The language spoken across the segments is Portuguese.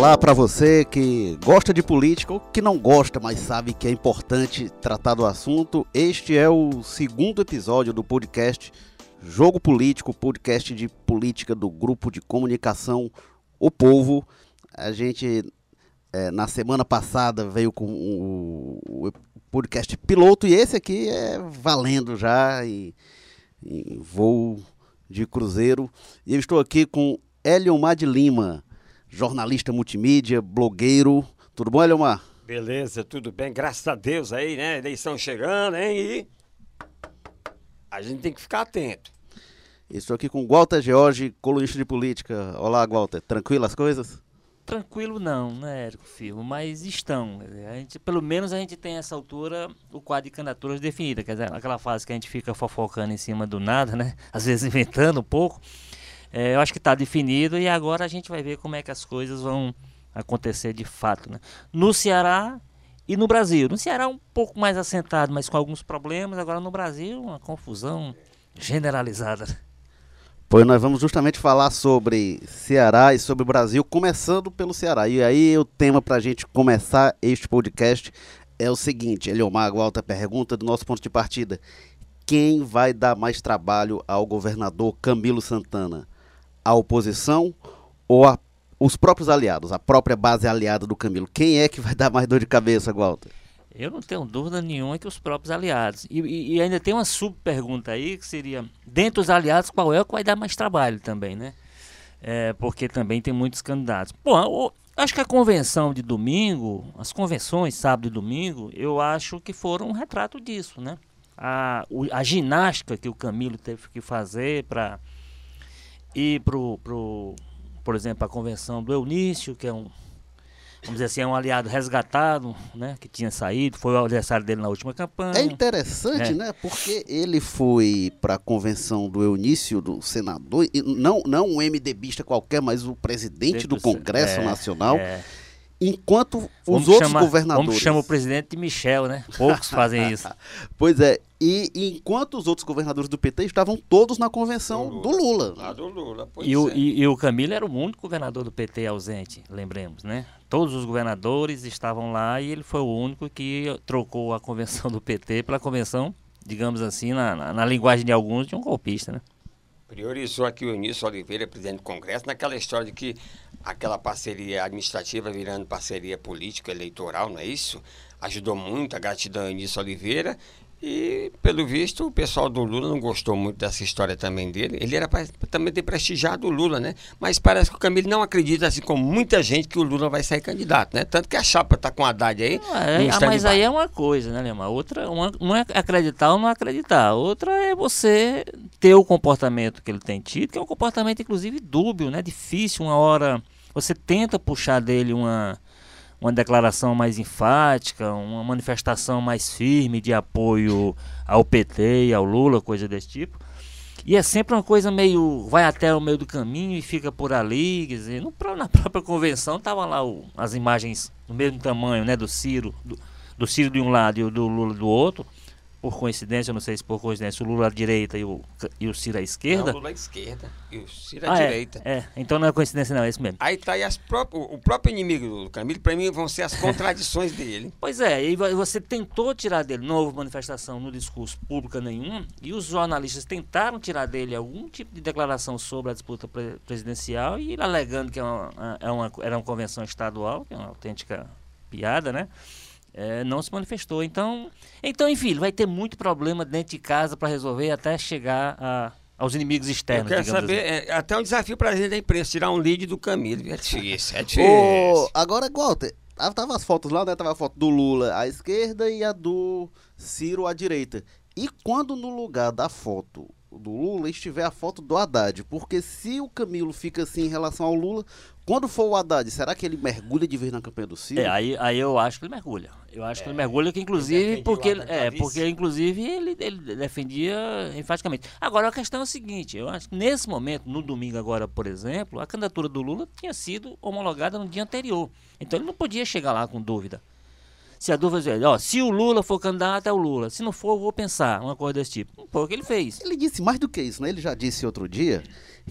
Olá para você que gosta de política ou que não gosta, mas sabe que é importante tratar do assunto. Este é o segundo episódio do podcast Jogo Político, podcast de política do grupo de comunicação O Povo. A gente é, na semana passada veio com o, o, podcast piloto e esse aqui é valendo já em voo de cruzeiro. E eu estou aqui com Eliomar de Lima jornalista multimídia, blogueiro. Tudo bom, Eliomar? Beleza, tudo bem, graças a Deus aí, né? Eleição chegando, hein? E a gente tem que ficar atento. Estou aqui com Walter George, colunista de política. Olá, Walter. Tranquilo as coisas? Tranquilo não, né, Érico Firmo? Mas estão. A gente, pelo menos a gente tem essa altura o quadro de candidaturas definido. Quer dizer, aquela fase que a gente fica fofocando em cima do nada, né? Às vezes inventando um pouco. É, eu acho que está definido e agora a gente vai ver como é que as coisas vão acontecer de fato. Né? No Ceará e no Brasil. No Ceará um pouco mais assentado, mas com alguns problemas. Agora no Brasil, uma confusão generalizada. Pois nós vamos justamente falar sobre Ceará e sobre o Brasil, começando pelo Ceará. E aí o tema para a gente começar este podcast é o seguinte, Eliomar, alta pergunta do nosso ponto de partida. Quem vai dar mais trabalho ao governador Camilo Santana? A oposição ou a, os próprios aliados, a própria base aliada do Camilo? Quem é que vai dar mais dor de cabeça, Walter? Eu não tenho dúvida nenhuma que os próprios aliados. E, e, e ainda tem uma sub-pergunta aí que seria: dentre os aliados, qual é o que vai dar mais trabalho também, né? É, porque também tem muitos candidatos. Bom, acho que a convenção de domingo, as convenções sábado e domingo, eu acho que foram um retrato disso, né? A, a ginástica que o Camilo teve que fazer para ir pro, pro, por exemplo, a convenção do Eunício, que é um, vamos dizer assim, é um aliado resgatado, né, que tinha saído, foi o adversário dele na última campanha. É interessante, é. né, porque ele foi para a convenção do Eunício, do senador, não, não um MDBista qualquer, mas o presidente do Congresso é, Nacional. É. Enquanto os vamos outros chamar, governadores. Como chama o presidente de Michel, né? Poucos fazem isso. pois é. E, enquanto os outros governadores do PT estavam todos na convenção do Lula. Do Lula. do Lula e, o, é. e, e, o Camilo era o único governador do PT ausente, lembremos, né? Todos os governadores estavam lá e ele foi o único que trocou a convenção do PT pela convenção, digamos assim, na, na, na linguagem de alguns, de um golpista, né? Priorizou aqui o Início Oliveira, presidente do Congresso, naquela história de que aquela parceria administrativa virando parceria política eleitoral, não é isso? Ajudou muito, a gratidão Início Oliveira e, pelo visto, o pessoal do Lula não gostou muito dessa história também dele. Ele era para também ter prestigiado o Lula, né? Mas parece que o Camilo não acredita, assim como muita gente, que o Lula vai sair candidato, né? Tanto que a chapa está com a Haddad aí. é, ah, mas aí é uma coisa, né, Lema? Outra, uma, uma é acreditar ou não acreditar. Outra é você ter o comportamento que ele tem tido, que é um comportamento, inclusive, dúbio, né? Difícil, uma hora você tenta puxar dele uma uma declaração mais enfática, uma manifestação mais firme de apoio ao PT e ao Lula, coisa desse tipo. E é sempre uma coisa meio. vai até o meio do caminho e fica por ali. Quer dizer, no, na própria convenção estavam lá o, as imagens do mesmo tamanho, né? Do Ciro, do, do Ciro de um lado e do Lula do outro por coincidência, não sei se por coincidência, o Lula à direita e o, e o Ciro à esquerda. Não, o Lula à esquerda e o Ciro à ah, é, direita. É, é, então não é coincidência não, é isso mesmo. Aí tá aí as o próprio inimigo do Camilo, para mim, vão ser as contradições dele. Pois é, e você tentou tirar dele, não houve manifestação no discurso público nenhum, e os jornalistas tentaram tirar dele algum tipo de declaração sobre a disputa pre presidencial, e ele alegando que é uma, é uma, era uma convenção estadual, que é uma autêntica piada, né? É, não se manifestou. Então, então, enfim, vai ter muito problema dentro de casa para resolver até chegar a, aos inimigos externos. Eu quero saber, assim. é, até um desafio para a gente da imprensa, tirar um lead do Camilo. É difícil, é difícil. Oh, agora, Walter, tava as fotos lá, né? Tava a foto do Lula à esquerda e a do Ciro à direita. E quando no lugar da foto do Lula estiver a foto do Haddad. Porque se o Camilo fica assim em relação ao Lula, quando for o Haddad, será que ele mergulha de vez na campanha do Ciro? É, aí, aí eu acho que ele mergulha. Eu acho é, que ele mergulha, que inclusive, porque, ele, é, porque inclusive ele, ele defendia enfaticamente. Agora a questão é a seguinte, eu acho que nesse momento, no domingo agora, por exemplo, a candidatura do Lula tinha sido homologada no dia anterior. Então ele não podia chegar lá com dúvida. Se a dúvida é, ó, se o Lula for candidato, é o Lula. Se não for, eu vou pensar uma coisa desse tipo. Foi o que ele fez. Ele disse mais do que isso, né? Ele já disse outro dia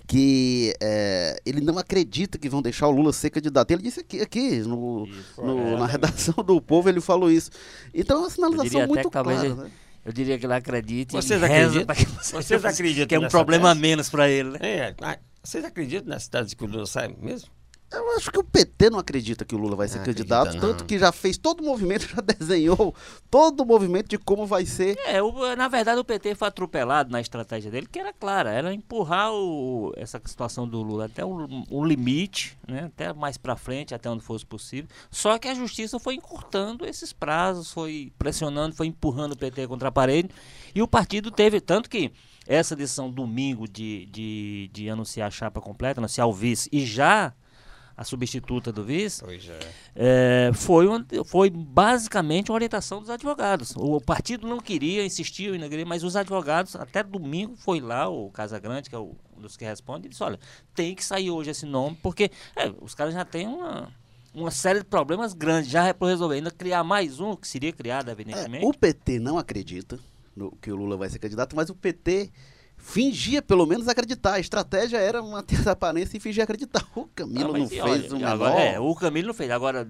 que é, ele não acredita que vão deixar o Lula ser candidato. Ele disse aqui, aqui no, isso, no é, na redação do Povo, ele falou isso. Então é uma sinalização muito clara. Ele, né? Eu diria que ele acredita. Vocês acreditam? Vocês acreditam? Que é um problema tese? menos para ele. Né? É, vocês acreditam nessa cidade que o Lula sai mesmo? Eu acho que o PT não acredita que o Lula vai ser candidato, acredita, tanto que já fez todo o movimento, já desenhou todo o movimento de como vai ser. É, o, na verdade o PT foi atropelado na estratégia dele, que era clara, era empurrar o, essa situação do Lula até o, o limite, né, até mais para frente, até onde fosse possível. Só que a justiça foi encurtando esses prazos, foi pressionando, foi empurrando o PT contra a parede, e o partido teve, tanto que essa decisão domingo de, de, de anunciar a chapa completa, anunciar o vice, e já a substituta do vice, é. É, foi, uma, foi basicamente uma orientação dos advogados. O partido não queria, insistiu mas os advogados, até domingo, foi lá, o Casa Grande, que é o, um dos que responde, e disse, olha, tem que sair hoje esse nome, porque é, os caras já têm uma, uma série de problemas grandes, já é para resolver. Ainda criar mais um, que seria criado, evidentemente. É, o PT não acredita no, que o Lula vai ser candidato, mas o PT fingia pelo menos acreditar. A estratégia era manter a aparência e fingir acreditar. O Camilo não, não fez olha, o agora, É, o Camilo não fez. Agora,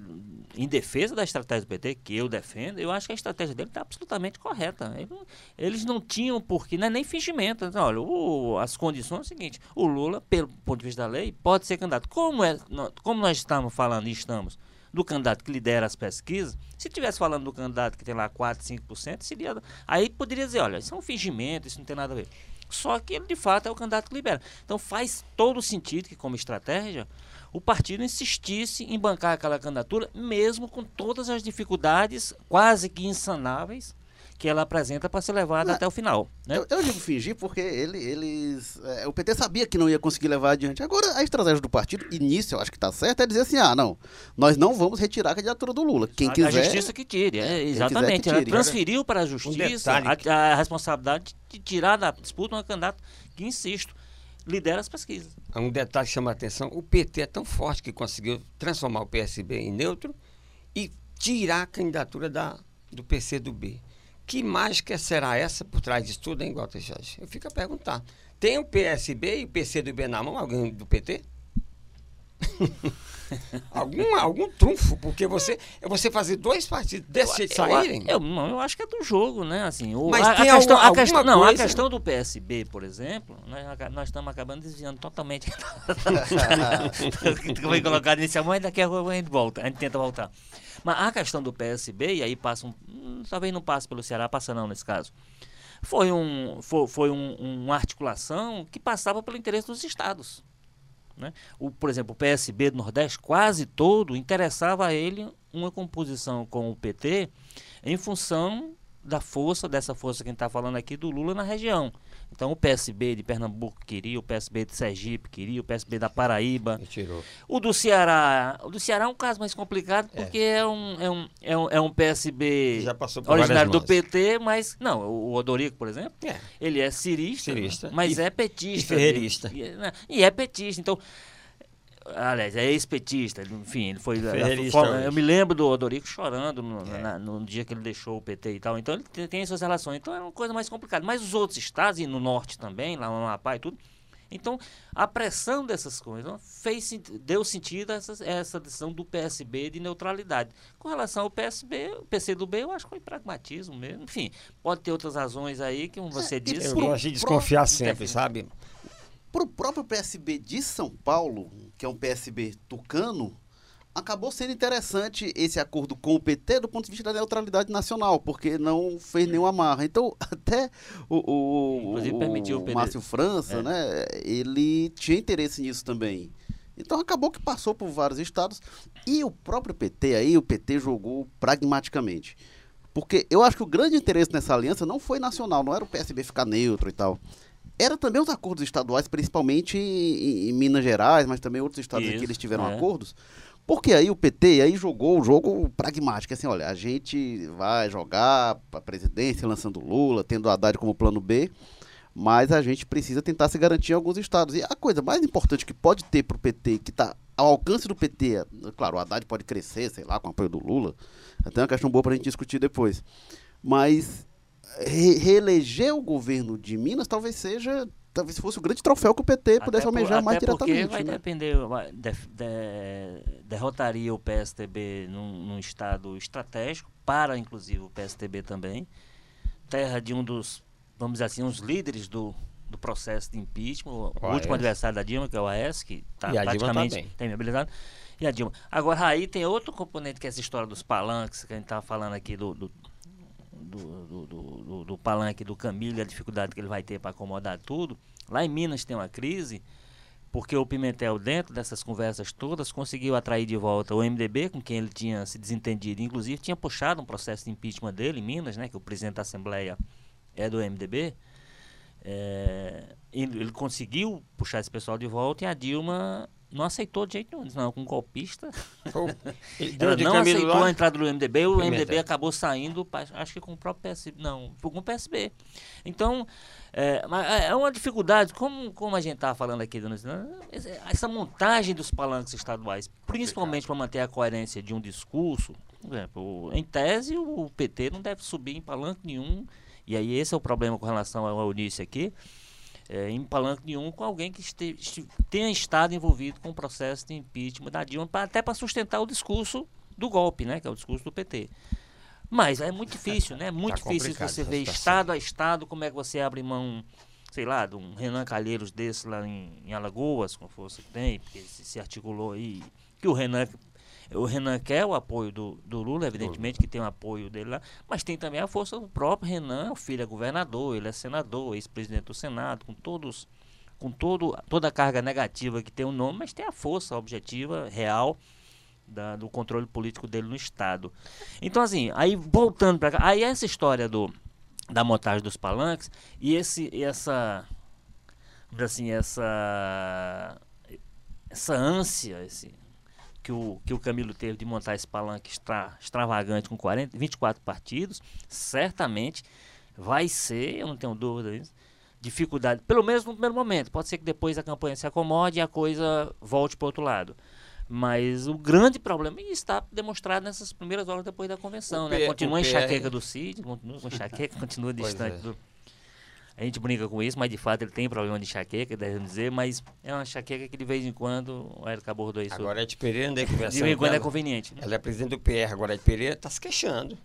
em defesa da estratégia do PT, que eu defendo, eu acho que a estratégia dele está absolutamente correta. eles não tinham porquê, não é nem fingimento. Então, olha, o, as condições são as seguintes: o Lula, pelo ponto de vista da lei, pode ser candidato. Como, é, como nós estamos falando e estamos do candidato que lidera as pesquisas, se tivesse falando do candidato que tem lá 4, 5%, seria. Aí poderia dizer, olha, isso é um fingimento, isso não tem nada a ver. Só que ele de fato é o candidato que libera. Então faz todo sentido que, como estratégia, o partido insistisse em bancar aquela candidatura, mesmo com todas as dificuldades quase que insanáveis que ela apresenta para ser levada até o final. Né? Eu, eu, digo fingir porque ele, eles. É, o PT sabia que não ia conseguir levar adiante. Agora, a estratégia do partido, início, eu acho que está certo, é dizer assim: ah, não, nós não vamos retirar a candidatura do Lula. Quem a, quiser. A justiça que tire, é, exatamente. Que tire. Ela transferiu para a justiça um a, a, responsabilidade de tirar da disputa um candidato que, insisto, lidera as pesquisas. Um detalhe que chama a atenção: o PT é tão forte que conseguiu transformar o PSB em neutro e tirar a candidatura da, do PCdoB. Que mágica será essa por trás disso tudo, hein, Walter Jorge? Eu fico a perguntar. Tem o PSB e o PCdoB na mão, alguém do PT? algum, algum trunfo, porque você é você fazer dois partidos desse jeito saírem. Eu, eu, eu, acho que é do jogo, né? Assim, o, Mas a, tem a questão, alguma, a questão, não, coisa... a questão do PSB, por exemplo, nós, nós estamos acabando desviando totalmente. Foi colocado inicialmente, daqui a pouco a gente volta, a gente tenta voltar. Mas a questão do PSB, e aí passa um. Hum, talvez não passe pelo Ceará, passa não nesse caso. Foi, um, foi, foi um, uma articulação que passava pelo interesse dos estados. Né? O, por exemplo, o PSB do Nordeste, quase todo, interessava a ele uma composição com o PT em função da força, dessa força que a gente está falando aqui, do Lula na região. Então o PSB de Pernambuco queria, o PSB de Sergipe queria, o PSB da Paraíba. O do Ceará. O do Ceará é um caso mais complicado é. porque é, é, um, é, um, é, um, é um PSB originário do PT, mas. Não, o Odorico, por exemplo, é. ele é cirista, cirista. mas e, é petista. E ferreirista. E, né, e é petista. Então aliás, é ex-petista, enfim, ele foi. eu me lembro do Odorico chorando no, é. na, no, dia que ele deixou o PT e tal. Então ele tem, tem suas relações. Então é uma coisa mais complicada. Mas os outros estados, e no norte também, lá no Amapá e tudo. Então, a pressão dessas coisas fez, deu sentido a essa, essa decisão do PSB de neutralidade. Com relação ao PSB, o PCdoB, eu acho que foi pragmatismo mesmo. Enfim, pode ter outras razões aí, que você é, disse. Eu gosto de desconfiar sempre, sabe? Para o próprio PSB de São Paulo, que é um PSB tucano, acabou sendo interessante esse acordo com o PT do ponto de vista da neutralidade nacional, porque não fez nenhuma amarra. Então, até o, o, o, o Márcio França, é. né, ele tinha interesse nisso também. Então acabou que passou por vários estados e o próprio PT aí, o PT jogou pragmaticamente. Porque eu acho que o grande interesse nessa aliança não foi nacional, não era o PSB ficar neutro e tal era também os acordos estaduais, principalmente em, em Minas Gerais, mas também outros estados Isso, que eles tiveram é. acordos. Porque aí o PT aí jogou o jogo pragmático, assim, olha, a gente vai jogar para a presidência lançando Lula, tendo o Haddad como plano B, mas a gente precisa tentar se garantir em alguns estados. E a coisa mais importante que pode ter para o PT, que está ao alcance do PT, claro, o Haddad pode crescer, sei lá, com o apoio do Lula, até uma questão boa para a gente discutir depois. Mas re reeleger o governo de Minas talvez seja talvez fosse o grande troféu que o PT pudesse por, almejar mais diretamente. Porque vai né? depender, de, de, derrotaria o PSTB num, num, estado estratégico, para inclusive o PSTB também, terra de um dos, vamos dizer assim, uns líderes do, do processo de impeachment, o, o último adversário da Dilma, que é o AES, que está praticamente tá tem mobilizado. E a Dilma. Agora, aí tem outro componente que é essa história dos palanques, que a gente estava falando aqui do, do do, do, do, do, palanque do Camilo a dificuldade que ele vai ter para acomodar tudo. Lá em Minas tem uma crise, porque o Pimentel, dentro dessas conversas todas, conseguiu atrair de volta o MDB, com quem ele tinha se desentendido, inclusive tinha puxado um processo de impeachment dele em Minas, né, que o presidente da Assembleia é do MDB. É, ele conseguiu puxar esse pessoal de volta e a Dilma não aceitou de jeito nenhum. Não, com um golpista. Ela não aceitou a entrada do MDB, o MDB acabou saindo, acho que com o próprio PSB. Não, com o PSB. Então, é, é, é uma dificuldade, como, como a gente estava falando aqui, essa montagem dos palanques estaduais, principalmente para manter a coerência de um discurso, por exemplo, em tese o PT não deve subir em palanque nenhum, e aí esse é o problema com relação ao Eunice aqui, é, em palanque nenhum com alguém que este, este, tenha estado envolvido com o processo de impeachment da Dilma, pra, até para sustentar o discurso do golpe, né, que é o discurso do PT. Mas é muito difícil, né? Muito tá difícil você ver estado a estado como é que você abre mão, sei lá, de um Renan Calheiros desse lá em, em Alagoas, com a força que tem, porque se, se articulou aí. Que o Renan o Renan quer o apoio do, do Lula, evidentemente que tem o apoio dele lá, mas tem também a força do próprio Renan, o filho é governador, ele é senador, ex-presidente do Senado, com todos com todo, toda a carga negativa que tem o nome, mas tem a força objetiva, real, da, do controle político dele no Estado. Então, assim, aí voltando para cá, aí essa história do, da montagem dos palanques e esse, essa, assim, essa, essa ânsia, esse, que o, que o Camilo teve de montar esse palanque extra, extravagante com 40, 24 partidos, certamente vai ser, eu não tenho dúvida disso, dificuldade, pelo menos no primeiro momento. Pode ser que depois a campanha se acomode e a coisa volte para o outro lado. Mas o grande problema está demonstrado nessas primeiras horas depois da convenção. né? Continua a enxaqueca do Cid, continua com enxaqueca, continua distante é. do, a gente brinca com isso, mas de fato ele tem problema de enxaqueca, devemos dizer, mas é uma enxaqueca que de vez em quando o Érico abordou isso. Agora a de Pereira conversando. De vez em quando é conveniente. Né? Ela é presidente do PR, agora a de Pereira está se queixando.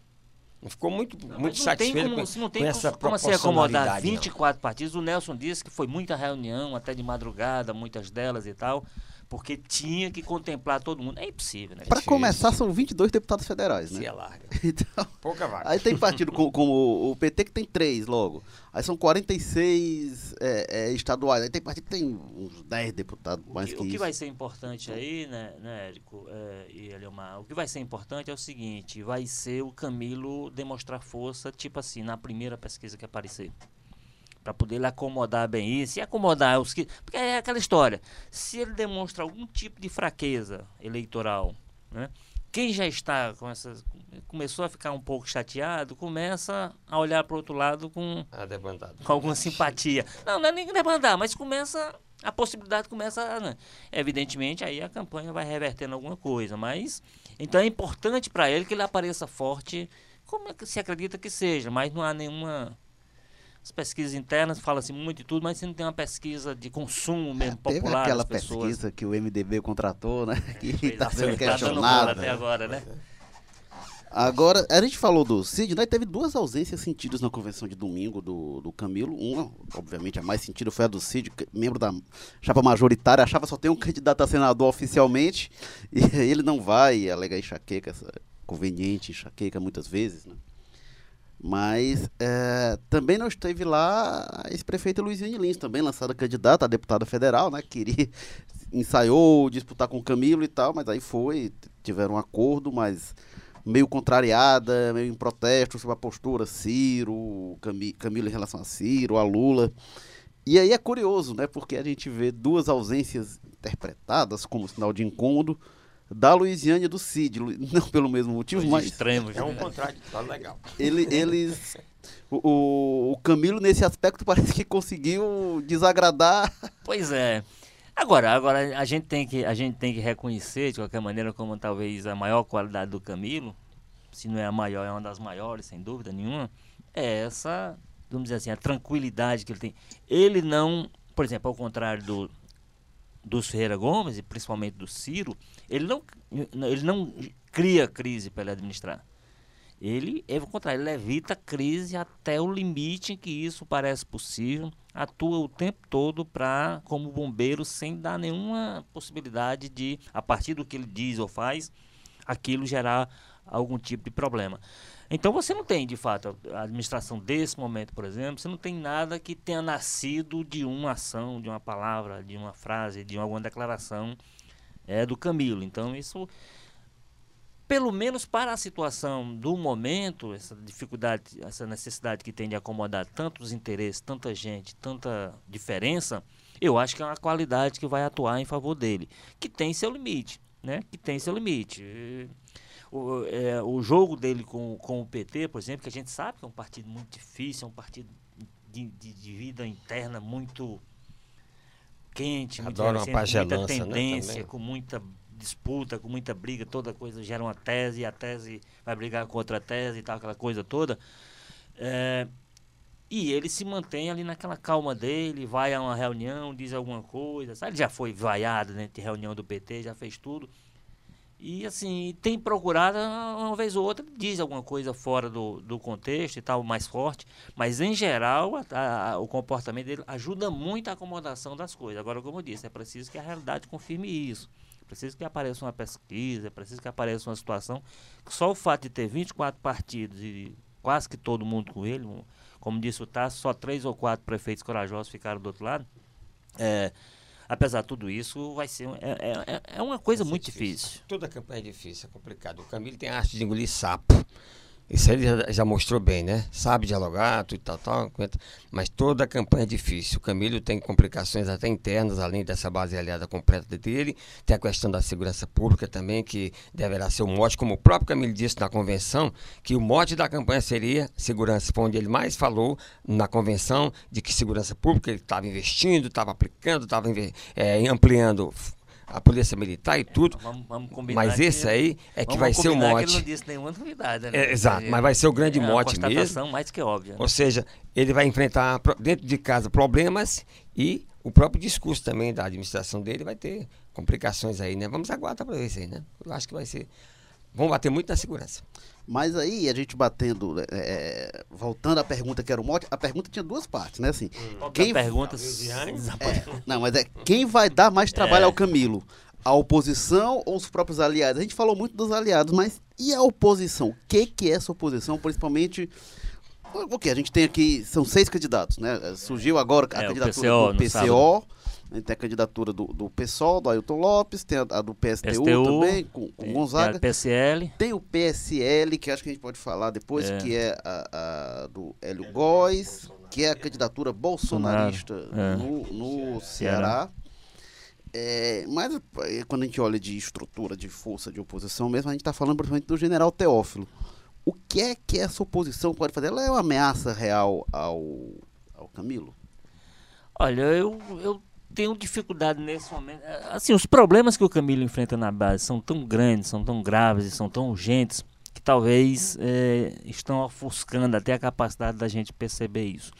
Não ficou muito, não, muito satisfeito como, com, não tem com essa como, como assim acomodar 24 não. partidos. O Nelson disse que foi muita reunião, até de madrugada, muitas delas e tal porque tinha que contemplar todo mundo. É impossível, né? Para começar, são 22 deputados federais, né? Se é larga. Então, Pouca vaga. Aí tem partido como, como o PT que tem três logo. Aí são 46 é, é, estaduais. Aí tem partido que tem uns 10 deputados, mais que, que, o que vai ser importante aí, né, né Érico é, e Eliomar? O que vai ser importante é o seguinte, vai ser o Camilo demonstrar força, tipo assim, na primeira pesquisa que aparecer para poder ele acomodar bem isso e acomodar os que. Porque é aquela história. Se ele demonstra algum tipo de fraqueza eleitoral, né? Quem já está com essas. começou a ficar um pouco chateado, começa a olhar para o outro lado com. Ah, com alguma simpatia. Não, não é nem debandar, mas começa. A possibilidade começa. Né? Evidentemente, aí a campanha vai revertendo alguma coisa. Mas. Então é importante para ele que ele apareça forte, como é que se acredita que seja, mas não há nenhuma as pesquisas internas fala-se muito e tudo, mas você não tem uma pesquisa de consumo mesmo é, popular. Teve aquela pesquisa que o MDB contratou, né? Que está sendo questionada. até agora, né? Agora, a gente falou do Cid, né? Teve duas ausências sentidas na convenção de domingo do, do Camilo. Uma, obviamente, a mais sentida foi a do Cid, membro da chapa majoritária. Achava só tem um candidato a senador oficialmente. E ele não vai, alega enxaqueca, essa conveniente enxaqueca muitas vezes, né? Mas é, também não esteve lá a ex-prefeita Luiziane Lins, também lançada candidata a deputada federal, né? Queria, ensaiou disputar com o Camilo e tal, mas aí foi, tiveram um acordo, mas meio contrariada, meio em protesto sobre a postura Ciro, Camilo em relação a Ciro, a Lula. E aí é curioso, né? Porque a gente vê duas ausências interpretadas como sinal de incômodo, da Luiziane e do Cid, não pelo mesmo motivo, mas extremos. É um contraditório legal. Ele, eles o, o Camilo nesse aspecto parece que conseguiu desagradar. Pois é. Agora, agora a gente tem que a gente tem que reconhecer de qualquer maneira como talvez a maior qualidade do Camilo, se não é a maior, é uma das maiores, sem dúvida nenhuma, é essa, vamos dizer assim, a tranquilidade que ele tem. Ele não, por exemplo, ao contrário do dos Ferreira Gomes e principalmente do Ciro, ele não ele não cria crise para ele administrar. Ele, é o contrário, ele evita crise até o limite em que isso parece possível, atua o tempo todo para, como bombeiro, sem dar nenhuma possibilidade de, a partir do que ele diz ou faz, aquilo gerar algum tipo de problema. Então você não tem, de fato, a administração desse momento, por exemplo, você não tem nada que tenha nascido de uma ação, de uma palavra, de uma frase, de alguma declaração é, do Camilo. Então isso pelo menos para a situação do momento, essa dificuldade, essa necessidade que tem de acomodar tantos interesses, tanta gente, tanta diferença, eu acho que é uma qualidade que vai atuar em favor dele, que tem seu limite, né? Que tem seu limite. O, é, o jogo dele com, com o PT, por exemplo, que a gente sabe que é um partido muito difícil, é um partido de, de, de vida interna muito quente, muito, uma muita né, tendência, né, com muita disputa, com muita briga, toda coisa gera uma tese, e a tese vai brigar com outra tese e tal, aquela coisa toda. É, e ele se mantém ali naquela calma dele, vai a uma reunião, diz alguma coisa, sabe? Ele já foi vaiado né, de reunião do PT, já fez tudo. E assim, tem procurado, uma vez ou outra, diz alguma coisa fora do, do contexto e tal, mais forte. Mas em geral, a, a, o comportamento dele ajuda muito a acomodação das coisas. Agora, como eu disse, é preciso que a realidade confirme isso. Preciso que apareça uma pesquisa, preciso que apareça uma situação. Só o fato de ter 24 partidos e quase que todo mundo com ele, como disse o Tasso, só três ou quatro prefeitos corajosos ficaram do outro lado. É, apesar de tudo isso, vai ser é, é, é uma coisa muito difícil. difícil. Toda campanha é difícil, é complicado. O Camilo tem a arte de engolir sapo. Isso ele já, já, mostrou bem, né? Sabe dialogar, tudo tal, tal, mas toda a campanha é difícil. O Camilo tem complicações até internas, além dessa base aliada completa dele. Tem a questão da segurança pública também, que deverá ser o mote, como o próprio Camilo disse na convenção, que o mote da campanha seria segurança, foi onde ele mais falou na convenção, de que segurança pública ele estava investindo, estava aplicando, estava é, ampliando a polícia militar e tudo. Vamos, vamos mas esse aí é que vai ser o mote. Que ele não disse nenhuma novidade, né? É, exato, mas vai ser o grande é mote mesmo. mais que óbvia. Né? Ou seja, ele vai enfrentar dentro de casa problemas e o próprio discurso também da administração dele vai ter complicações aí, né? Vamos aguardar para ver isso aí, né? Eu acho que vai ser. Vão bater muito na segurança. Mas aí a gente batendo, é, é, voltando à pergunta que era o mote, a pergunta tinha duas partes, né? Assim, hum. quem pergunta? É, não, mas é quem vai dar mais trabalho é. ao Camilo? A oposição ou os próprios aliados? A gente falou muito dos aliados, mas e a oposição? O que, que é essa oposição, principalmente? O que? A gente tem aqui, são seis candidatos, né? Surgiu agora a é, candidatura PCO, do PCO, tem a candidatura do, do PSOL, do Ailton Lopes, tem a, a do PSTU, também, com, com Gonzaga. Tem, PSL. tem o PSL, que acho que a gente pode falar depois, é. que é a, a, do Hélio Góes, que é a candidatura bolsonarista é. no, no Ceará. É, mas é, quando a gente olha de estrutura, de força, de oposição mesmo, a gente está falando principalmente do general Teófilo. O que é que essa oposição pode fazer? Ela é uma ameaça real ao, ao Camilo? Olha, eu, eu tenho dificuldade nesse momento. É, assim, os problemas que o Camilo enfrenta na base são tão grandes, são tão graves e são tão urgentes que talvez é, estão ofuscando até a capacidade da gente perceber isso.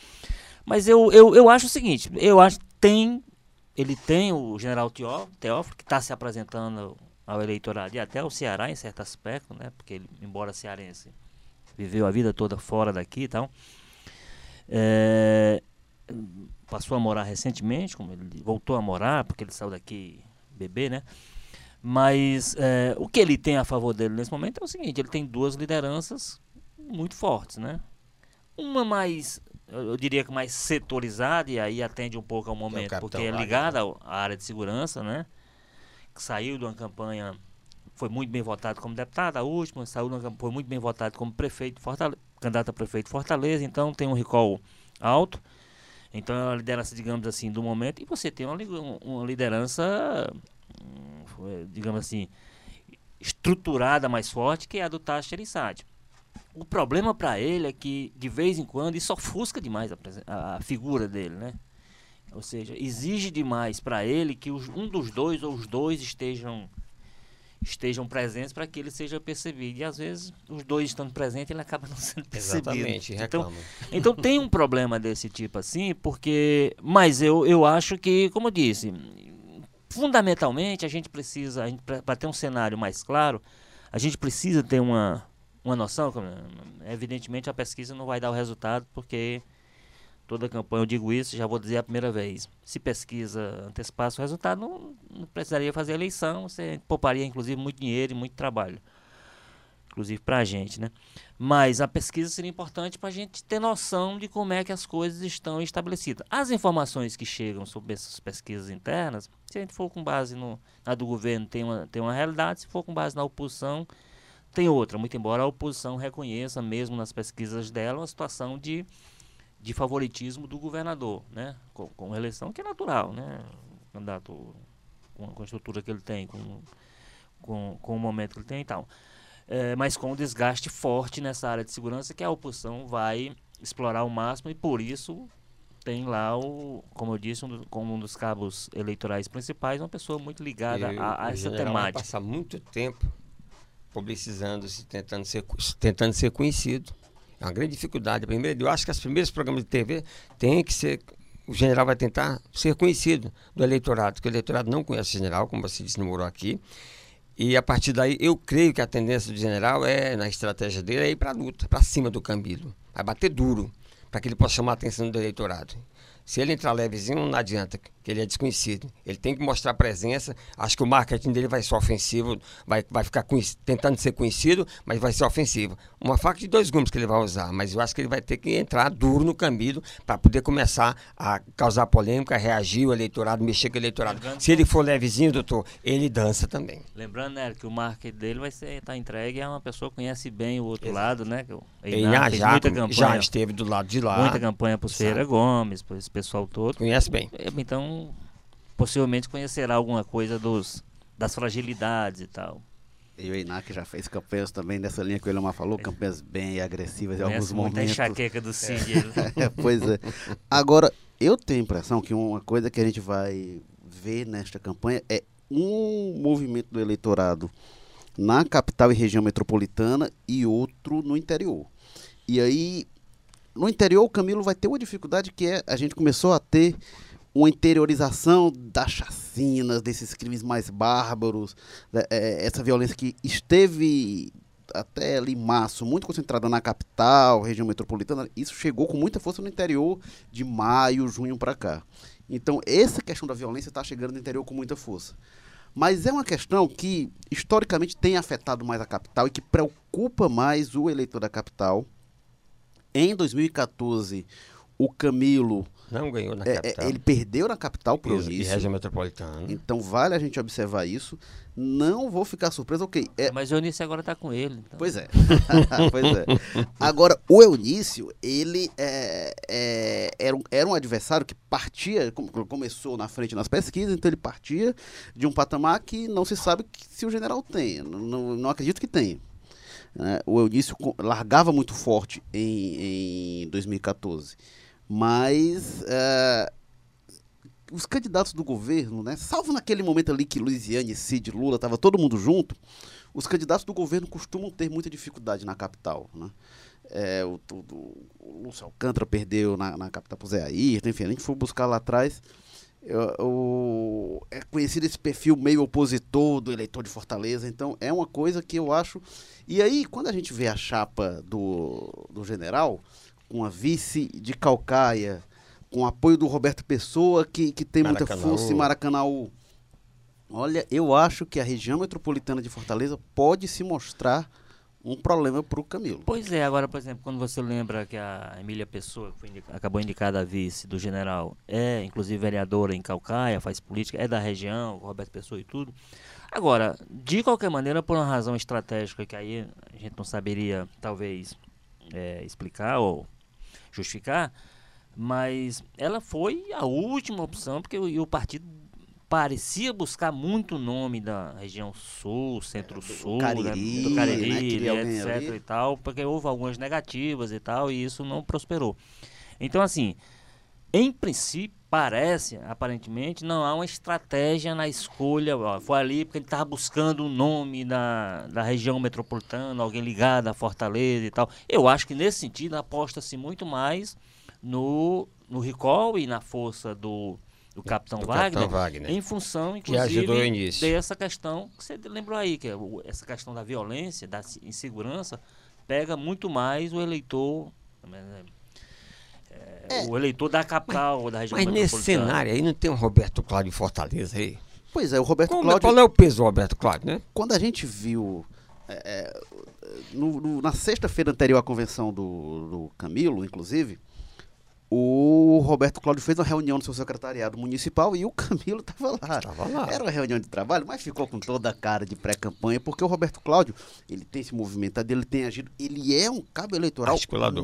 Mas eu, eu, eu acho o seguinte, eu acho que tem, ele tem o general Teófilo, que está se apresentando ao eleitorado e até ao Ceará em certo aspecto, né? Porque ele, embora cearense, viveu a vida toda fora daqui e tal. É, passou a morar recentemente, como ele voltou a morar, porque ele saiu daqui bebê, né? Mas é, o que ele tem a favor dele nesse momento é o seguinte, ele tem duas lideranças muito fortes, né? Uma mais, eu diria que mais setorizada, e aí atende um pouco ao momento, é porque é ligada à área de segurança, né? Que saiu de uma campanha, foi muito bem votado como deputado, a última, saiu de uma, foi muito bem votado como prefeito, Fortaleza, candidato a prefeito de Fortaleza, então tem um recall alto. Então é uma liderança, digamos assim, do momento. E você tem uma, uma liderança, hum, digamos assim, estruturada mais forte, que é a do Tacho Terissati. O problema para ele é que, de vez em quando, isso ofusca demais a, a, a, figura dele, né? Ou seja, exige demais para ele que os, um dos dois ou os dois estejam estejam presentes para que ele seja percebido. E às vezes os dois estando presentes, ele acaba não sendo percebido. Exatamente, então, então tem um problema desse tipo assim, porque. Mas eu, eu acho que, como eu disse, fundamentalmente a gente precisa, para ter um cenário mais claro, a gente precisa ter uma, uma noção. Evidentemente a pesquisa não vai dar o resultado, porque toda a campanha eu digo isso, já vou dizer a primeira vez. Se pesquisa antecipasse o resultado, não, não precisaria fazer eleição, você pouparia inclusive muito dinheiro e muito trabalho. Inclusive para a gente, né? Mas a pesquisa seria importante para a gente ter noção de como é que as coisas estão estabelecidas. As informações que chegam sobre essas pesquisas internas, se a gente for com base no, na do governo, tem uma, tem uma realidade, se for com base na oposição, tem outra. Muito embora a oposição reconheça, mesmo nas pesquisas dela, uma situação de de favoritismo do governador, né? Com, com eleição que é natural, né? O candidato com, com, a estrutura que ele tem, com, com, com o momento que ele tem e tal. É, mas com um desgaste forte nessa área de segurança que a oposição vai explorar ao máximo e por isso tem lá o, como eu disse, um como um dos cabos eleitorais principais, uma pessoa muito ligada a, a essa temática. Passa muito tempo publicizando-se, tentando ser, tentando ser conhecido. É uma grande dificuldade. Primeiro, eu acho que os primeiros programas de TV têm que ser. O general vai tentar ser conhecido do eleitorado, porque o eleitorado não conhece o general, como você disse, morou aqui. E a partir daí, eu creio que a tendência do general é, na estratégia dele, é ir para a luta, para cima do Cambilo. Vai bater duro, para que ele possa chamar a atenção do eleitorado. Se ele entrar levezinho, não adianta, que ele é desconhecido. Ele tem que mostrar presença. Acho que o marketing dele vai ser ofensivo, vai, vai ficar tentando ser conhecido, mas vai ser ofensivo. Uma faca de dois gumes que ele vai usar, mas eu acho que ele vai ter que entrar duro no Camilo para poder começar a causar polêmica, reagir o eleitorado, mexer com o eleitorado. Lembrando Se ele for levezinho, doutor, ele dança também. Lembrando, né, que o marketing dele vai ser estar tá entregue a uma pessoa que conhece bem o outro Exato. lado, né? Que já, muita campanha, já esteve do lado de lá. Muita campanha para o Ferreira Gomes, para esse pessoal todo. Conhece bem. É, então, possivelmente conhecerá alguma coisa dos, das fragilidades e tal. E o Inac já fez campanhas também nessa linha que o Elomar falou, campanhas bem agressivas em alguns momentos. Muita enxaqueca do Cid. É, pois é. Agora, eu tenho a impressão que uma coisa que a gente vai ver nesta campanha é um movimento do eleitorado na capital e região metropolitana e outro no interior. E aí, no interior, o Camilo vai ter uma dificuldade que é a gente começou a ter uma interiorização das chacinas, desses crimes mais bárbaros, né, é, essa violência que esteve até ali março, muito concentrada na capital, região metropolitana, isso chegou com muita força no interior de maio, junho para cá. Então, essa questão da violência está chegando no interior com muita força. Mas é uma questão que, historicamente, tem afetado mais a capital e que preocupa mais o eleitor da capital. Em 2014, o Camilo não ganhou na é, é, capital. Ele perdeu na capital por isso. E região metropolitana. Então vale a gente observar isso. Não vou ficar surpreso, ok. É... Mas o Eunício agora está com ele. Então. Pois é. pois é. Agora, o Eunício, ele é, é, era, um, era um adversário que partia, começou na frente nas pesquisas, então ele partia de um patamar que não se sabe se o general tem. Não, não acredito que tenha. É, o Eunício largava muito forte em, em 2014 mas uh, os candidatos do governo, né, salvo naquele momento ali que Luiziane, Cid, Lula, estava todo mundo junto, os candidatos do governo costumam ter muita dificuldade na capital. Né? É, o, o, o Lúcio Alcântara perdeu na, na capital para o Zé Ayrton, enfim, a gente foi buscar lá atrás. É conhecido esse perfil meio opositor do eleitor de Fortaleza, então é uma coisa que eu acho. E aí, quando a gente vê a chapa do, do general, com a vice de Calcaia, com apoio do Roberto Pessoa, que, que tem muita força em Maracanãú. Olha, eu acho que a região metropolitana de Fortaleza pode se mostrar um problema para o Camilo. Pois é, agora, por exemplo, quando você lembra que a Emília Pessoa, que indica, acabou indicada a vice do general, é inclusive vereadora em Calcaia, faz política, é da região, Roberto Pessoa e tudo. Agora, de qualquer maneira, por uma razão estratégica que aí a gente não saberia, talvez, é, explicar ou justificar, mas ela foi a última opção, porque o, o partido parecia buscar muito o nome da região sul, centro-sul, é, do Cariri, né, do Cariri né, etc e tal, porque houve algumas negativas e tal, e isso não prosperou. Então, assim, em princípio, parece, aparentemente, não há uma estratégia na escolha. Ó, foi ali porque ele estava buscando o um nome da, da região metropolitana, alguém ligado à Fortaleza e tal. Eu acho que nesse sentido aposta-se muito mais no, no recall e na força do, do Capitão, do Wagner, Capitão Wagner, em função, inclusive, dessa questão que você lembrou aí, que é essa questão da violência, da insegurança, pega muito mais o eleitor. Né, é, o eleitor da capital, mas, da região Mas nesse cenário aí não tem um Roberto Cláudio em Fortaleza aí? Pois é, o Roberto Como, Cláudio... Qual é o peso do Roberto Cláudio, né? Quando a gente viu... É, é no, no, na sexta-feira anterior à convenção do, do Camilo, inclusive, o Roberto Cláudio fez uma reunião no seu secretariado municipal e o Camilo estava lá. Tava lá. Era uma reunião de trabalho, mas ficou com toda a cara de pré-campanha, porque o Roberto Cláudio, ele tem se movimentado, ele tem agido, ele é um cabo eleitoral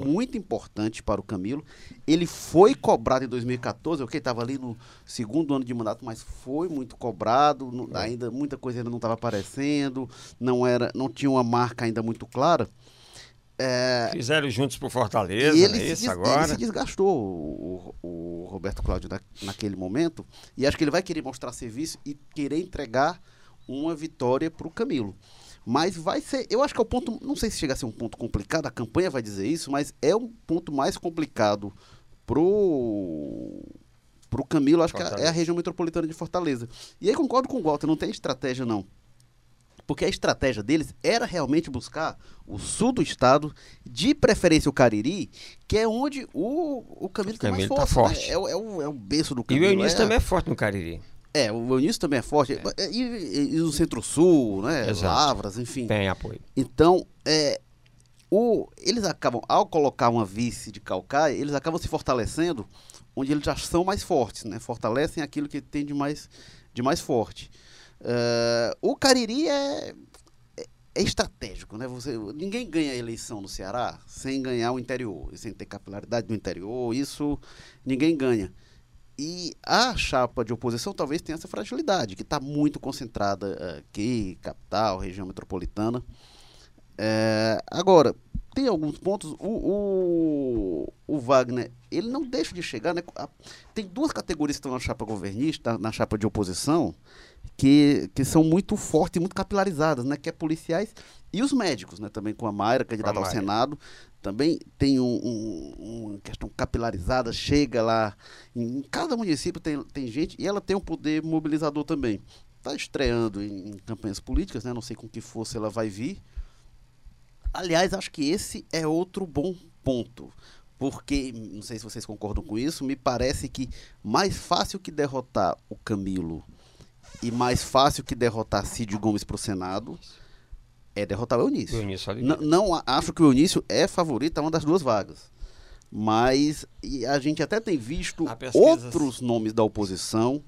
muito importante para o Camilo. Ele foi cobrado em 2014, ok, estava ali no segundo ano de mandato, mas foi muito cobrado, não, é. ainda muita coisa ainda não estava aparecendo, não era, não tinha uma marca ainda muito clara. É, Fizeram juntos por Fortaleza, e ele, é isso, agora? ele se desgastou, o, o, Roberto Cláudio, na, naquele momento, e acho que ele vai querer mostrar serviço e querer entregar uma vitória para o Camilo. Mas vai ser, eu acho que é o ponto, não sei se chega a ser um ponto complicado, a campanha vai dizer isso, mas é um ponto mais complicado pro pro Camilo, acho Fortaleza. que é a região metropolitana de Fortaleza. E aí concordo com o Walter, não tem estratégia não porque a estratégia deles era realmente buscar o sul do estado, de preferência o Cariri, que é onde o, o Camilo está mais forte. Tá forte. Né? É, é, o, é o berço do Camilo. E o Eunício é, também é forte no Cariri. É, o Eunício também é forte. É. E, e, e, o Centro-Sul, né? Exato. Lavras, enfim. Tem apoio. Então, é, o, eles acabam, ao colocar uma vice de Calcaia, eles acabam se fortalecendo onde eles já são mais fortes, né? Fortalecem aquilo que tem de mais, de mais forte. Uh, o Cariri é, é, estratégico, né? Você, ninguém ganha a eleição no Ceará sem ganhar o interior, sem ter capilaridade no interior, isso ninguém ganha. E a chapa de oposição talvez tenha essa fragilidade, que está muito concentrada aqui, capital, região metropolitana. É, agora, tem alguns pontos. O, o, o, Wagner, ele não deixa de chegar. Né? Tem duas categorias que estão na chapa governista, na chapa de oposição, que, que são muito fortes e muito capilarizadas, né? Que é policiais e os médicos, né? Também com a Mayra, candidata ao Senado, também tem um, um, uma questão capilarizada, chega lá, em, cada município tem, tem gente e ela tem um poder mobilizador também. Está estreando em, em, campanhas políticas, né? Não sei com que força ela vai vir. Aliás, acho que esse é outro bom ponto. Porque, não sei se vocês concordam com isso, me parece que mais fácil que derrotar o Camilo e mais fácil que derrotar Cid Gomes para o Senado é derrotar o Eunício. Eunício não, não acho que o Eunício é favorito a uma das duas vagas. Mas a gente até tem visto outros nomes da oposição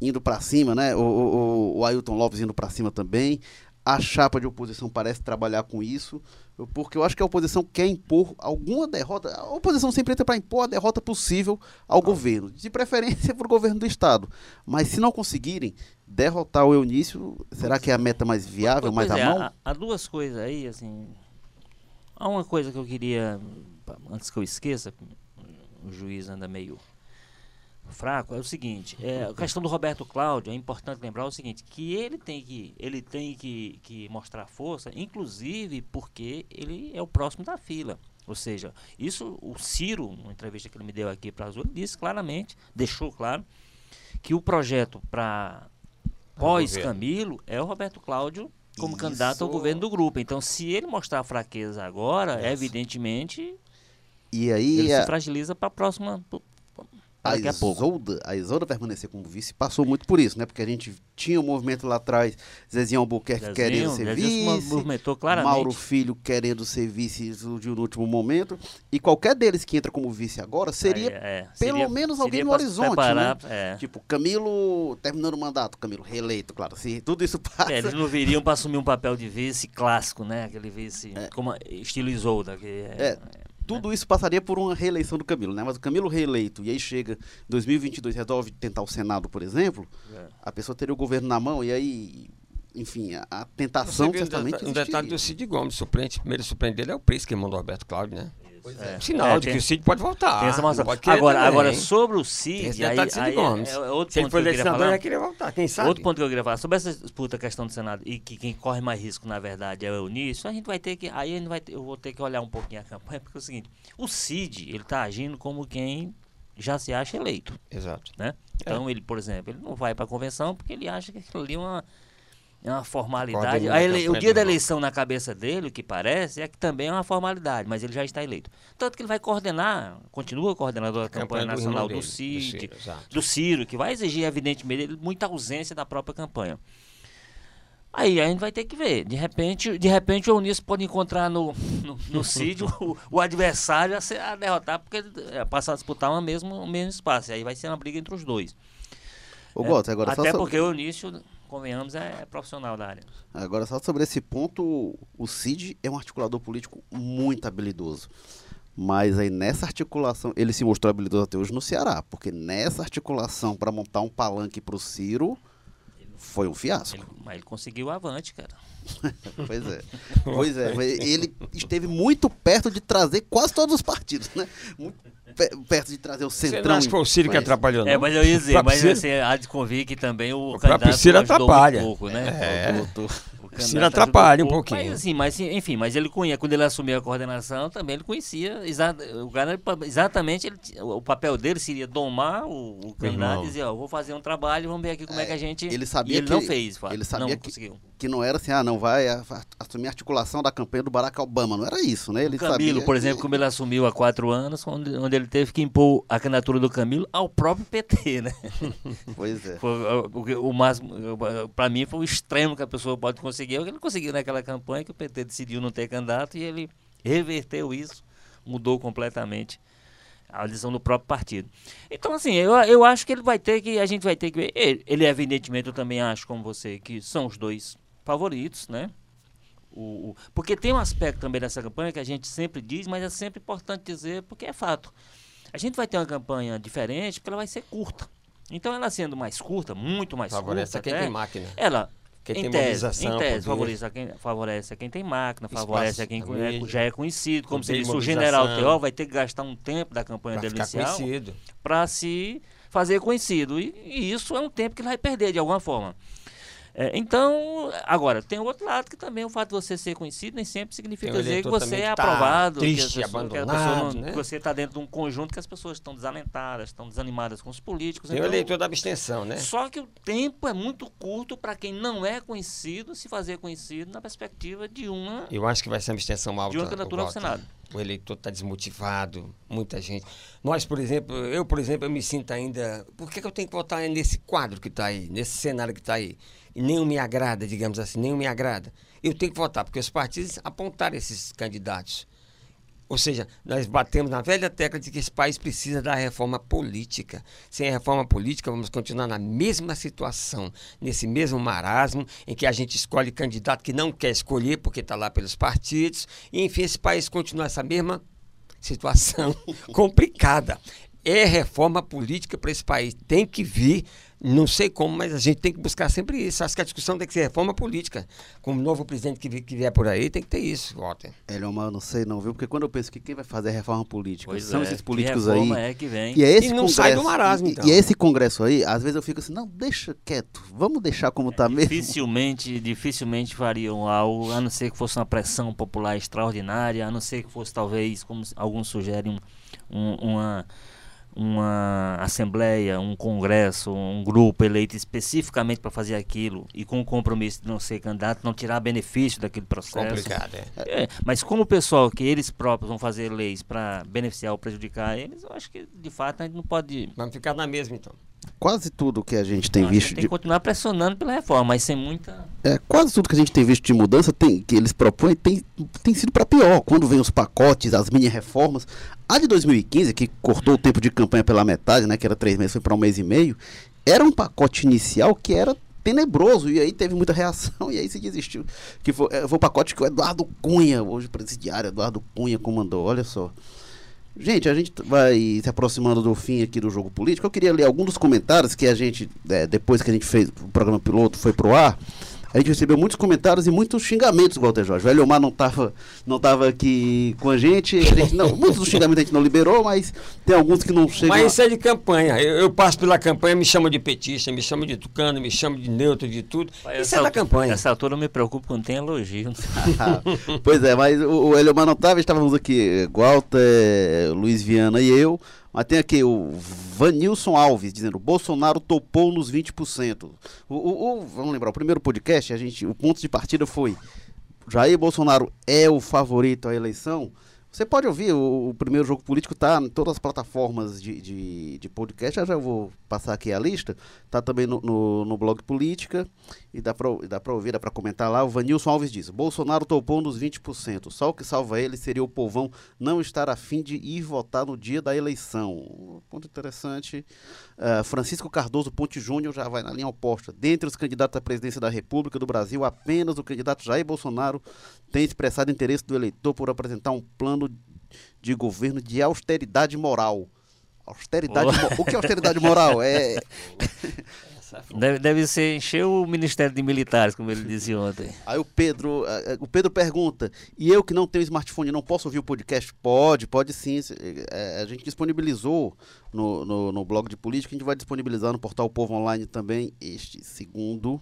indo para cima, né? O, o, o Ailton Lopes indo para cima também. A chapa de oposição parece trabalhar com isso porque eu acho que a oposição quer impor alguma derrota. A oposição sempre entra para impor a derrota possível ao ah. governo, de preferência para o governo do Estado. Mas se não conseguirem derrotar o Eunício, será que é a meta mais viável, mais à é, mão? Há, há duas coisas aí, assim. Há uma coisa que eu queria, antes que eu esqueça, o juiz anda meio fraco é o seguinte, é, a questão do Roberto Cláudio, é importante lembrar o seguinte, que ele tem que, ele tem que, que mostrar força, inclusive porque ele é o próximo da fila. Ou seja, isso o Ciro, numa entrevista que ele me deu aqui para a Azul, disse claramente, deixou claro, que o projeto para pós-Camilo é o Roberto Cláudio como isso. candidato ao governo do grupo. Então, se ele mostrar fraqueza agora, evidentemente, e aí ele a... se fragiliza para a próxima a daqui a pouco. Isolda, a Isolda permanecer como vice passou muito por isso, né? Porque a gente tinha um movimento lá atrás, Zezinho Albuquerque Zezinho, querendo ser Zezinho vice, movimentou claramente. Mauro Filho querendo ser vice surgiu no último momento, e qualquer deles que entra como vice agora seria é, é, pelo seria, menos alguém no horizonte, preparar, né? É. Tipo, Camilo terminando o mandato, Camilo reeleito, claro, se tudo isso passa... É, eles não viriam para assumir um papel de vice clássico, né? Aquele vice, é. como estilo Isolda, que é tudo isso passaria por uma reeleição do Camilo, né? Mas o Camilo reeleito e aí chega em 2022 resolve tentar o Senado, por exemplo, é. a pessoa teria o governo na mão e aí, enfim, a, a tentação certamente Um detalhe do Cid Gomes, suplente, primeiro suplente dele é o Pris que mandou o Roberto Cláudio, né? É. Sinal É, de tem- que o Cid pode voltar. Tem essa agora, agora sobre o Cid, aí, Cid aí Gomes. é, é outro Se ele ponto for que eu queria legislador, falar. ele vai querer voltar, quem sabe? Outro ponto que eu queria falar, sobre essa disputa, questão do Senado, e que quem corre mais risco, na verdade, é o Eunício, a gente vai ter que. Aí a gente vai ter- eu vou ter que olhar um pouquinho a campanha, porque é o seguinte, o Cid, ele tá agindo como quem já se acha eleito, Exato. né? É. Então, ele, por exemplo, ele não vai para a convenção porque ele acha que aquilo ali é uma, é uma formalidade. Ele- o campanha dia do da eleição na cabeça dele, o que parece, é que também é uma formalidade, mas ele já está eleito. Tanto que ele vai coordenar, continua coordenador da campanha, campanha do nacional do, do Cid, Ciro, exato. do Ciro, que vai exigir, evidentemente, muita ausência da própria campanha. Aí a gente vai ter que ver. De repente, de repente o Eunício pode encontrar no, no, no Cid o, o adversário a, ser, a derrotar, porque é, passar a disputar uma mesmo, o mesmo espaço. Aí vai ser uma briga entre os dois. Ô, É, Goto, agora só Até sobre- porque o Eunício, convenhamos, é profissional da área. Agora, só sobre esse ponto, o Cid é um articulador político muito habilidoso. Mas aí nessa articulação, ele se mostrou habilidoso até hoje no Ceará, porque nessa articulação para montar um palanque para o Ciro, foi um fiasco. Ele- mas ele conseguiu o avante, cara. Pois é. Pois é. Ele esteve muito perto de trazer quase todos os partidos, né? Muito perto de trazer o Você centrão. não acha que foi o Ciro que atrapalhou, não? É, mas eu ia dizer, O mas você há de convir que também o, O candidato Ciro ajudou muito atrapalha. pouco, né? É. Voltou. O Candidato atrapalha um pouquinho. Mas, assim, mas, enfim, mas ele conhecia, quando ele assumiu a coordenação, também ele conhecia, exa- o cara, exatamente, ele o papel dele seria domar o, o candidato e dizer, ó, vou fazer um trabalho, vamos ver aqui como é, que a gente... ele sabia e ele que- não fez, ele sabia não que- conseguiu. Que não era assim, ah, não, vai assumir a articulação da campanha do Barack Obama. Não era isso, né? Ele O Camilo, sabia por que- exemplo, como ele assumiu há quatro anos, onde, onde ele teve que impor a candidatura do Camilo ao próprio PT, né? Pois é. Foi, o, o, o máximo, para mim, foi o extremo que a pessoa pode conseguir. Que ele conseguiu naquela campanha, que o PT decidiu não ter candidato e ele reverteu isso, mudou completamente a decisão do próprio partido. Então, assim, eu, eu acho que ele vai ter que, a gente vai ter que ver. Ele, ele, evidentemente, eu também acho, como você, que são os dois favoritos, né? O, o- porque tem um aspecto também dessa campanha que a gente sempre diz, mas é sempre importante dizer, porque é fato. A gente vai ter uma campanha diferente porque ela vai ser curta. Então, ela sendo mais curta, muito mais Favorece curta, quem até, tem máquina. ela, Quem em tem tese, em tese favorece, a quem, favorece a quem tem máquina, Espaço favorece a quem mídia. já é conhecido. Como de disse, o general Teó vai ter que gastar um tempo da campanha Pra dele inicial para se fazer conhecido. E, e isso é um tempo que ele vai perder de alguma forma. É, então, agora, tem o outro lado que também o fato de você ser conhecido nem sempre significa um dizer que você é tá aprovado, triste, que, as pessoas- que pessoa não- né? que você está dentro de um conjunto que as pessoas estão desalentadas, estão desanimadas com os políticos. Tem o então, eleitor da abstenção, né? Só que o tempo é muito curto para quem não é conhecido se fazer conhecido na perspectiva de uma Eu acho que vai ser uma abstenção alta. de uma candidatura ao Walter. Senado. O eleitor está desmotivado, muita gente. Nós, por exemplo, eu, por exemplo, eu me sinto ainda. Por que, que eu tenho que votar nesse quadro que está aí, nesse cenário que está aí? E nenhum me agrada, digamos assim, nenhum me agrada. Eu tenho que votar, porque os partidos apontaram esses candidatos. Ou seja, nós batemos na velha tecla de que esse país precisa da reforma política. Sem a reforma política, vamos continuar na mesma situação, nesse mesmo marasmo, em que a gente escolhe candidato que não quer escolher porque está lá pelos partidos. E, enfim, esse país continua essa mesma situação complicada. É reforma política para esse país. Tem que vir, não sei como, mas a gente tem que buscar sempre isso. Acho que a discussão tem que ser reforma política. Com o novo presidente que que vier por aí, tem que ter isso, Walter. Eliomar, eu não sei não, viu? Porque quando eu penso que quem vai fazer a reforma política Pois são é, esses que políticos aí. é que vem. E, é esse E não congresso, sai do marasmo, e- então. E, esse congresso aí, às vezes eu fico assim, não, deixa quieto, vamos deixar como tá mesmo. Dificilmente, dificilmente fariam algo, a não ser que fosse uma pressão popular extraordinária, a não ser que fosse talvez, como alguns sugerem, um- um- uma, uma assembleia, um congresso, um grupo eleito especificamente para fazer aquilo e com o compromisso de não ser candidato, não tirar benefício daquele processo. Complicado, é. É, mas como o pessoal que eles próprios vão fazer leis para beneficiar ou prejudicar eles, eu acho que de fato a gente não pode. Vamos ficar na mesma, então. Quase tudo que a gente tem Não, a visto gente de tem que continuar pressionando pela reforma, mas sem muita. É, quase tudo que a gente tem visto de mudança tem, que eles propõem tem, tem sido para pior. Quando vem os pacotes, as mini reformas. A de 2015, que cortou o tempo de campanha pela metade, né, que era três meses, foi para um mês e meio, era um pacote inicial que era tenebroso. E aí teve muita reação e aí se desistiu. Que foi, é, foi o pacote que o Eduardo Cunha, hoje presidiário, Eduardo Cunha comandou. Olha só. Gente, a gente vai se aproximando do fim aqui do jogo político. Eu queria ler alguns dos comentários que a gente, é, depois que a gente fez o programa piloto, foi pro ar. A gente recebeu muitos comentários e muitos xingamentos, Walter Jorge. O Eliomar não estava não tava aqui com a gente. A gente não, muitos dos xingamentos a gente não liberou, mas tem alguns que não chegam. Mas isso é de campanha. Eu, eu passo pela campanha, me chamam de petista, me chamam de tucano, me chamam de neutro, de tudo. Isso é da campanha. Nessa altura eu me preocupo quando tem elogio. pois é, mas o, o Eliomar não estava, estávamos aqui, Walter, Luiz Viana e eu. Mas tem aqui o Vanilson Alves dizendo: Bolsonaro topou nos 20%. O, o, o, vamos lembrar, o primeiro podcast, a gente, o ponto de partida foi: Jair Bolsonaro é o favorito à eleição. Você pode ouvir, o, o primeiro jogo político está em todas as plataformas de, de, de podcast. Já já eu vou passar aqui a lista. Está também no, no, no, blog Política. E dá para ouvir, dá para comentar lá. O Vanilson Alves diz: Bolsonaro topou nos 20%. Só o que salva ele seria o povão não estar afim de ir votar no dia da eleição. Ponto interessante. Uh, Francisco Cardoso Ponte Júnior já vai na linha oposta. Dentre os candidatos à presidência da República do Brasil, apenas o candidato Jair Bolsonaro tem expressado interesse do eleitor por apresentar um plano de governo de austeridade moral. Austeridade O que é austeridade moral? É. Deve, deve ser encher o Ministério de Militares, como ele dizia ontem. Aí o Pedro, o Pedro pergunta: e eu que não tenho smartphone, não posso ouvir o podcast? Pode, pode sim. É, a gente disponibilizou no, no, no blog de política, a gente vai disponibilizar no portal Povo Online também este segundo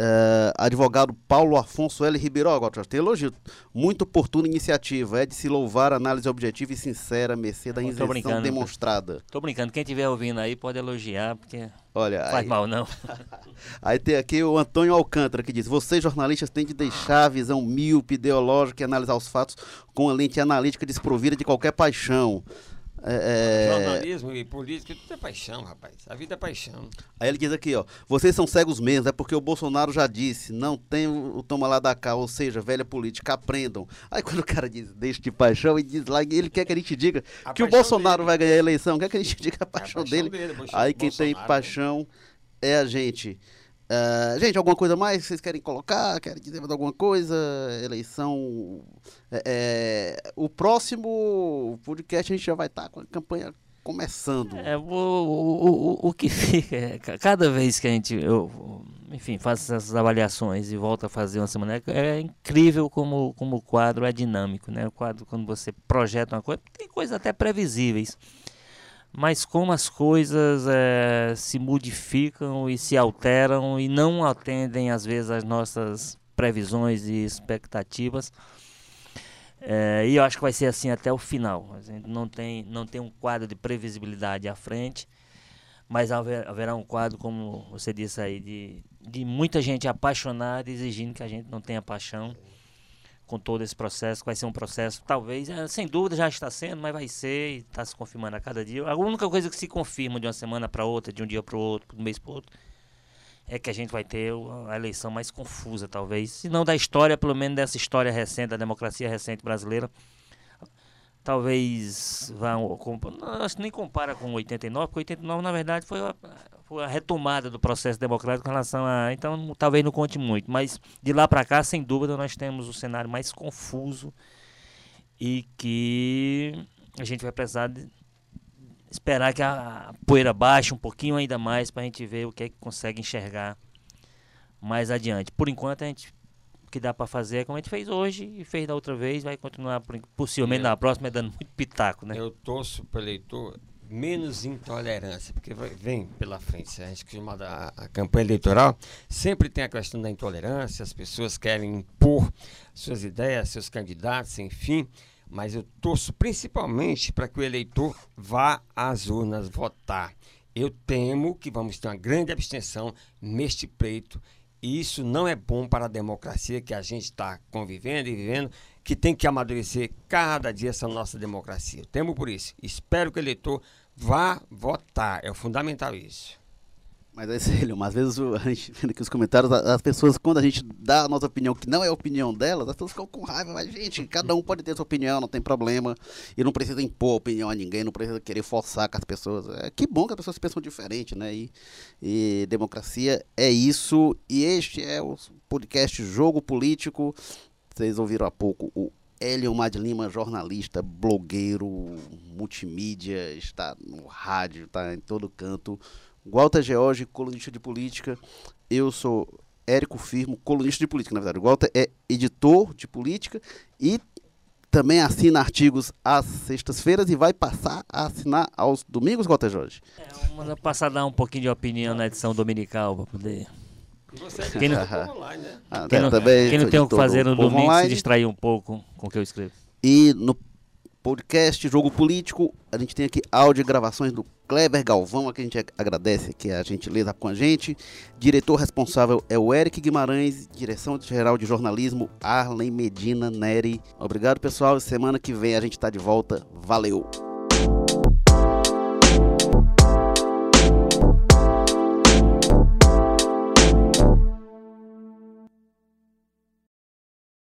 Uh, advogado Paulo Afonso L. Ribeiro, agora tem elogio. Muito oportuna iniciativa. É de se louvar análise objetiva e sincera, mercê da isenção demonstrada. Tô brincando, quem estiver ouvindo aí pode elogiar, porque Olha, faz aí... mal não. aí tem aqui o Antônio Alcântara que diz: Vocês jornalistas têm de deixar a visão míope, ideológica e analisar os fatos com a lente analítica desprovida de qualquer paixão. É, é... Jornalismo e política, tudo é paixão, rapaz. A vida é paixão. Aí ele diz aqui, ó. Vocês são cegos mesmo, é porque o Bolsonaro já disse, não tem o toma lá da cá, ou seja, velha política, aprendam. Aí quando o cara diz, deixa de paixão, e diz lá, ele quer que a gente diga a que o Bolsonaro dele. vai ganhar a eleição, quer que a gente diga a paixão, é a paixão dele. dele Aí quem tem né? paixão é a gente. Uh, gente, alguma coisa mais que vocês querem colocar? Querem dizer mais alguma coisa? Eleição. É, é, o próximo podcast a gente já vai estar tá com a campanha começando. É, o, o, o, o que fica, é, cada vez que a gente, eu, enfim, faz essas avaliações e volta a fazer uma semana, é incrível como, como o quadro é dinâmico, né? O quadro, quando você projeta uma coisa, tem coisas até previsíveis mas como as coisas é, se modificam e se alteram e não atendem às vezes às nossas previsões e expectativas. É, e eu acho que vai ser assim até o final. A gente não tem, não tem um quadro de previsibilidade à frente, mas haver, haverá um quadro, como você disse aí, de, de muita gente apaixonada exigindo que a gente não tenha paixão com todo esse processo, vai ser um processo, talvez, é, sem dúvida já está sendo, mas vai ser, está se confirmando a cada dia. A única coisa que se confirma de uma semana para outra, de um dia para o outro, de um mês para o outro, é que a gente vai ter a eleição mais confusa, talvez. Se não da história, pelo menos dessa história recente, da democracia recente brasileira. Talvez vá. Acho que nem compara com 89, porque 89, na verdade, foi a, retomada do processo democrático em relação a. Então, talvez não conte muito. Mas de lá para cá, sem dúvida, nós temos o cenário mais confuso e que a gente vai precisar de esperar que a poeira baixe um pouquinho ainda mais para a gente ver o que é que consegue enxergar mais adiante. Por enquanto, a gente o que dá para fazer é como a gente fez hoje e fez da outra vez, vai continuar possivelmente na próxima dando muito pitaco, né? Eu torço para eleitor menos intolerância, porque vem pela frente, a gente costuma a, a campanha eleitoral, sempre tem a questão da intolerância, as pessoas querem impor suas ideias, seus candidatos, enfim, mas eu torço principalmente para que o eleitor vá às urnas votar. Eu temo que vamos ter uma grande abstenção neste pleito e isso não é bom para a democracia que a gente está convivendo e vivendo, que tem que amadurecer cada dia essa nossa democracia. Eu temo por isso. Espero que o eleitor Vá votar, é fundamental isso. Mas é sério, às vezes a gente vendo aqui os comentários, as pessoas, quando a gente dá a nossa opinião, que não é a opinião delas, as pessoas ficam com raiva, mas gente, cada um pode ter sua opinião, não tem problema, e não precisa impor opinião a ninguém, não precisa querer forçar com as pessoas. É que bom que as pessoas pensam diferente, né? E, e democracia é isso, e este é o podcast Jogo Político. Vocês ouviram há pouco o Hélio Mad Lima, jornalista, blogueiro, multimídia, está no rádio, está em todo canto. Walter George, colunista de política. Eu sou Érico Firmo, colunista de política, na verdade. O Walter é editor de política e também assina artigos às sextas-feiras e vai passar a assinar aos domingos, Walter Jorge. É, vamos passar a dar um pouquinho de opinião na edição dominical para poder. Você é Quem não- do online, né? Ah, Quem não, também quem não tem o que fazer no domingo se Online. distrair um pouco com o que eu escrevo. E no podcast Jogo Político, a gente tem aqui áudio e gravações do Kleber Galvão, a quem a gente agradece aqui a gentileza com a gente. Diretor responsável é o Eric Guimarães, direção geral de jornalismo Arlen Medina Neri. Obrigado, pessoal. Semana que vem a gente está de volta. Valeu!